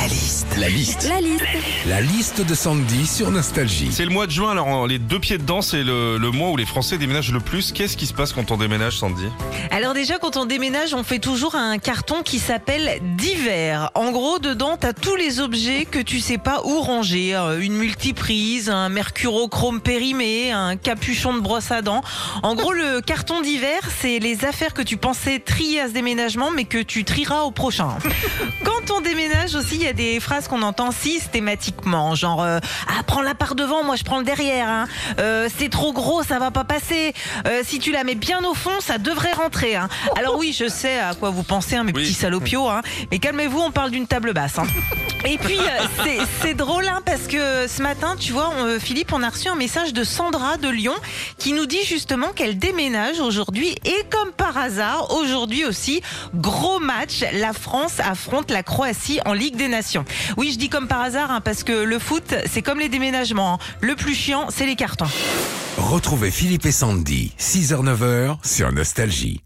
La liste. La liste. La liste. La liste de Sandy sur Nostalgie. C'est le mois de juin, alors les deux pieds dedans, c'est le, le mois où les Français déménagent le plus. Qu'est-ce qui se passe quand on déménage, Sandy? Alors déjà, quand on déménage, on fait toujours un carton qui s'appelle divers. En gros, dedans, t'as tous les objets que tu sais pas où ranger. Euh, Une multiprise, un mercurochrome périmé, un capuchon de brosse à dents. En gros, le carton divers, c'est les affaires que tu pensais trier à ce déménagement, mais que tu trieras au prochain. Quand on déménage aussi, il y a des phrases qu'on entend systématiquement, genre euh, ah prends la part devant, moi je prends le derrière. hein. Euh, c'est trop gros, ça va pas passer. Euh, si tu la mets bien au fond, ça devrait rentrer. hein. Alors oui, je sais à quoi vous pensez, hein, mes Oui. petits salopios. Hein. Mais calmez-vous, on parle d'une table basse. Et puis c'est- drôle parce que ce matin, tu vois, on- Philippe, on a reçu un message de Sandra de Lyon qui nous dit justement qu'elle déménage aujourd'hui et comme par hasard, aujourd'hui aussi, gros match, la France affronte la Croatie en Ligue des Nations. Oui, je dis comme par hasard hein, parce que le foot, c'est comme les déménagements. hein. Le plus chiant, c'est les cartons. Retrouvez Philippe et Sandy, 6h-9h sur Nostalgie.